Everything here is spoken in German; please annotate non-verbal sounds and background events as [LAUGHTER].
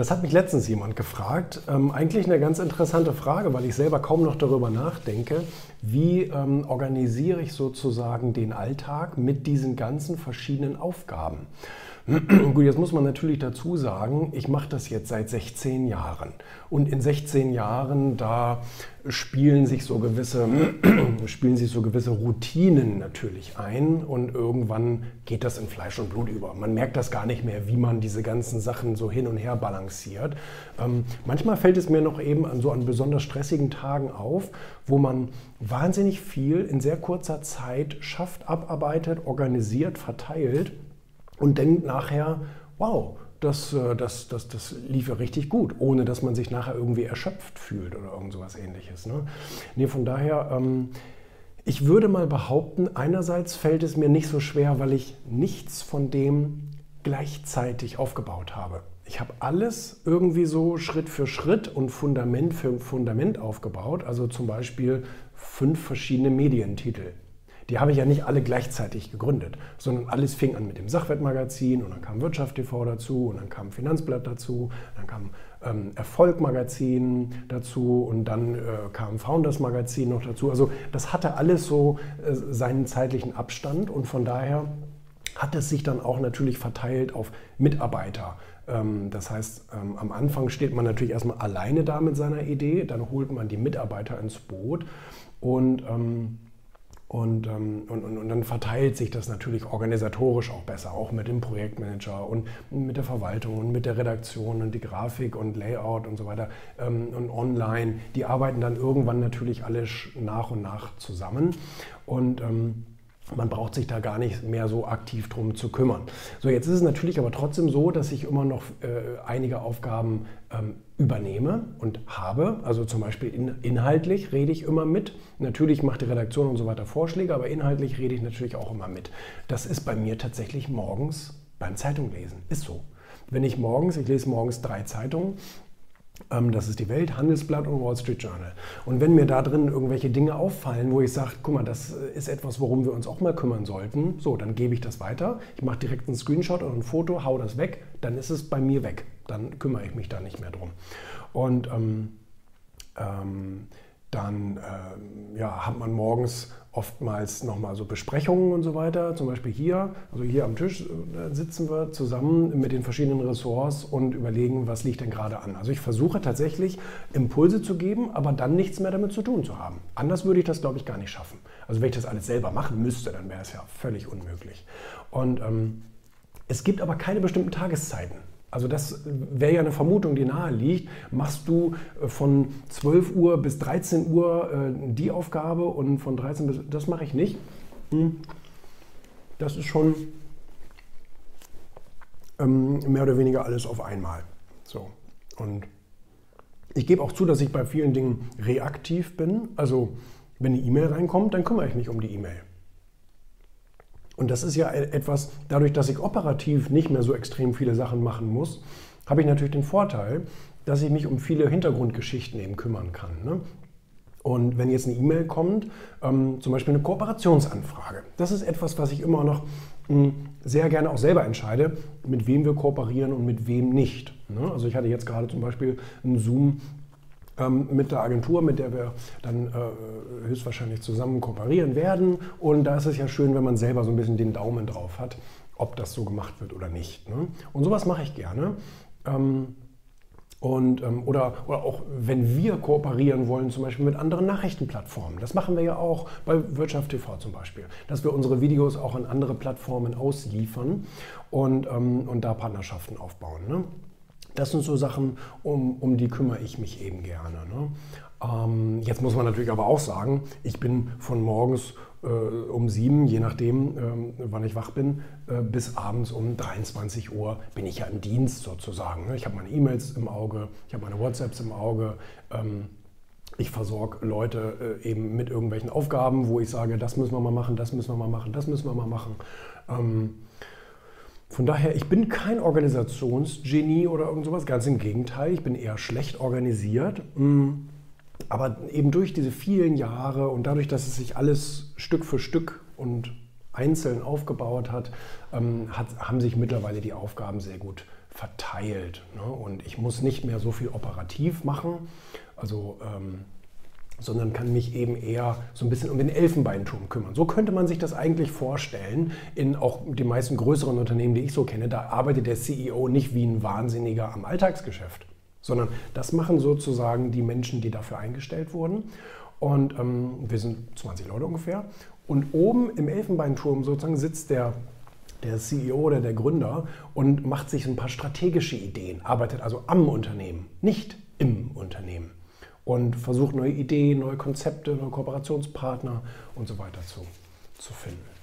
Das hat mich letztens jemand gefragt. Ähm, eigentlich eine ganz interessante Frage, weil ich selber kaum noch darüber nachdenke. Wie ähm, organisiere ich sozusagen den Alltag mit diesen ganzen verschiedenen Aufgaben? [CLEARS THROAT] Gut, jetzt muss man natürlich dazu sagen, ich mache das jetzt seit 16 Jahren. Und in 16 Jahren, da spielen sich so gewisse, [CLEARS THROAT] spielen sich so gewisse Routinen natürlich ein und irgendwann geht das in Fleisch und Blut über. Man merkt das gar nicht mehr, wie man diese ganzen Sachen so hin und her balanciert. Ähm, manchmal fällt es mir noch eben an so an besonders stressigen Tagen auf, wo man wahnsinnig viel in sehr kurzer Zeit schafft, abarbeitet, organisiert, verteilt und denkt nachher, wow, das, äh, das, das, das lief ja richtig gut, ohne dass man sich nachher irgendwie erschöpft fühlt oder irgend sowas ähnliches. Ne? Nee, von daher, ähm, ich würde mal behaupten, einerseits fällt es mir nicht so schwer, weil ich nichts von dem gleichzeitig aufgebaut habe. Ich habe alles irgendwie so Schritt für Schritt und Fundament für Fundament aufgebaut. Also zum Beispiel fünf verschiedene Medientitel die habe ich ja nicht alle gleichzeitig gegründet, sondern alles fing an mit dem Sachwertmagazin und dann kam Wirtschaft TV dazu und dann kam Finanzblatt dazu, dann kam ähm, Erfolgmagazin dazu und dann äh, kam Founders Magazin noch dazu. Also das hatte alles so äh, seinen zeitlichen Abstand und von daher hat es sich dann auch natürlich verteilt auf Mitarbeiter. Ähm, das heißt, ähm, am Anfang steht man natürlich erstmal alleine da mit seiner Idee, dann holt man die Mitarbeiter ins Boot und ähm, und, ähm, und, und, und, dann verteilt sich das natürlich organisatorisch auch besser, auch mit dem Projektmanager und mit der Verwaltung und mit der Redaktion und die Grafik und Layout und so weiter ähm, und online. Die arbeiten dann irgendwann natürlich alle nach und nach zusammen. Und ähm, man braucht sich da gar nicht mehr so aktiv drum zu kümmern. So, jetzt ist es natürlich aber trotzdem so, dass ich immer noch äh, einige Aufgaben ähm, übernehme und habe. Also zum Beispiel in, inhaltlich rede ich immer mit. Natürlich macht die Redaktion und so weiter Vorschläge, aber inhaltlich rede ich natürlich auch immer mit. Das ist bei mir tatsächlich morgens beim Zeitunglesen. Ist so. Wenn ich morgens, ich lese morgens drei Zeitungen, das ist die Welt, Handelsblatt und Wall Street Journal. Und wenn mir da drin irgendwelche Dinge auffallen, wo ich sage, guck mal, das ist etwas, worum wir uns auch mal kümmern sollten, so, dann gebe ich das weiter. Ich mache direkt einen Screenshot oder ein Foto, hau das weg, dann ist es bei mir weg. Dann kümmere ich mich da nicht mehr drum. Und ähm, ähm, dann äh, ja, hat man morgens oftmals nochmal so Besprechungen und so weiter. Zum Beispiel hier, also hier am Tisch äh, sitzen wir zusammen mit den verschiedenen Ressorts und überlegen, was liegt denn gerade an. Also ich versuche tatsächlich Impulse zu geben, aber dann nichts mehr damit zu tun zu haben. Anders würde ich das, glaube ich, gar nicht schaffen. Also wenn ich das alles selber machen müsste, dann wäre es ja völlig unmöglich. Und ähm, es gibt aber keine bestimmten Tageszeiten. Also das wäre ja eine Vermutung, die nahe liegt. Machst du äh, von 12 Uhr bis 13 Uhr äh, die Aufgabe und von 13 bis... Das mache ich nicht. Hm. Das ist schon ähm, mehr oder weniger alles auf einmal. So. Und ich gebe auch zu, dass ich bei vielen Dingen reaktiv bin. Also wenn eine E-Mail reinkommt, dann kümmere ich mich um die E-Mail. Und das ist ja e-, etwas, dadurch, dass ich operativ nicht mehr so extrem viele Sachen machen muss, habe ich natürlich den Vorteil, dass ich mich um viele Hintergrundgeschichten eben kümmern kann. Ne? Und wenn jetzt eine E-Mail kommt, ähm, zum Beispiel eine Kooperationsanfrage, das ist etwas, was ich immer noch mh, hm, sehr gerne auch selber entscheide, mit wem wir kooperieren und mit wem nicht. Ne? Also ich hatte jetzt gerade zum Beispiel einen Zoom ähm, mit der Agentur, mit der wir dann äh, höchstwahrscheinlich zusammen kooperieren werden. Und da ist es ja schön, wenn man selber so ein bisschen den Daumen drauf hat, ob das so gemacht wird oder nicht. Ne? Und sowas mache ich gerne. Ähm, und, ähm, oder, oder auch wenn wir kooperieren wollen, zum Beispiel mit anderen Nachrichtenplattformen. Das machen wir ja auch bei Wirtschaft TV zum Beispiel, dass wir unsere Videos auch an andere Plattformen ausliefern und, ähm, und da Partnerschaften aufbauen. Ne? Das sind so Sachen, um, um die kümmere ich mich eben gerne. Ne? Ähm, jetzt muss man natürlich aber auch sagen, ich bin von morgens äh, um sieben, je nachdem, ähm, wann ich wach bin, äh, bis abends um 23 Uhr bin ich ja im Dienst sozusagen. Ne? Ich habe meine E-Mails im Auge, ich habe meine WhatsApps im Auge. Ähm, ich versorge Leute äh, eben mit irgendwelchen Aufgaben, wo ich sage, das müssen wir mal machen, das müssen wir mal machen, das müssen wir mal machen. Ähm, von daher, ich bin kein Organisationsgenie oder irgend sowas, ganz im Gegenteil, ich bin eher schlecht organisiert. Mm. Aber eben durch diese vielen Jahre und dadurch, dass es sich alles Stück für Stück und einzeln aufgebaut hat, ähm, hat haben sich mittlerweile die Aufgaben sehr gut verteilt. Ne? Und ich muss nicht mehr so viel operativ machen, also, ähm, sondern kann mich eben eher so ein bisschen um den Elfenbeinturm kümmern. So könnte man sich das eigentlich vorstellen. In auch die meisten größeren Unternehmen, die ich so kenne, da arbeitet der CEO nicht wie ein Wahnsinniger am Alltagsgeschäft, sondern das machen sozusagen die Menschen, die dafür eingestellt wurden. Und ähm, wir sind 20 Leute ungefähr. Und oben im Elfenbeinturm sozusagen sitzt der der CEO oder der Gründer und macht sich ein paar strategische Ideen, arbeitet also am Unternehmen, nicht im Unternehmen und versucht neue Ideen, neue Konzepte, neue Kooperationspartner und so weiter zu, zu finden.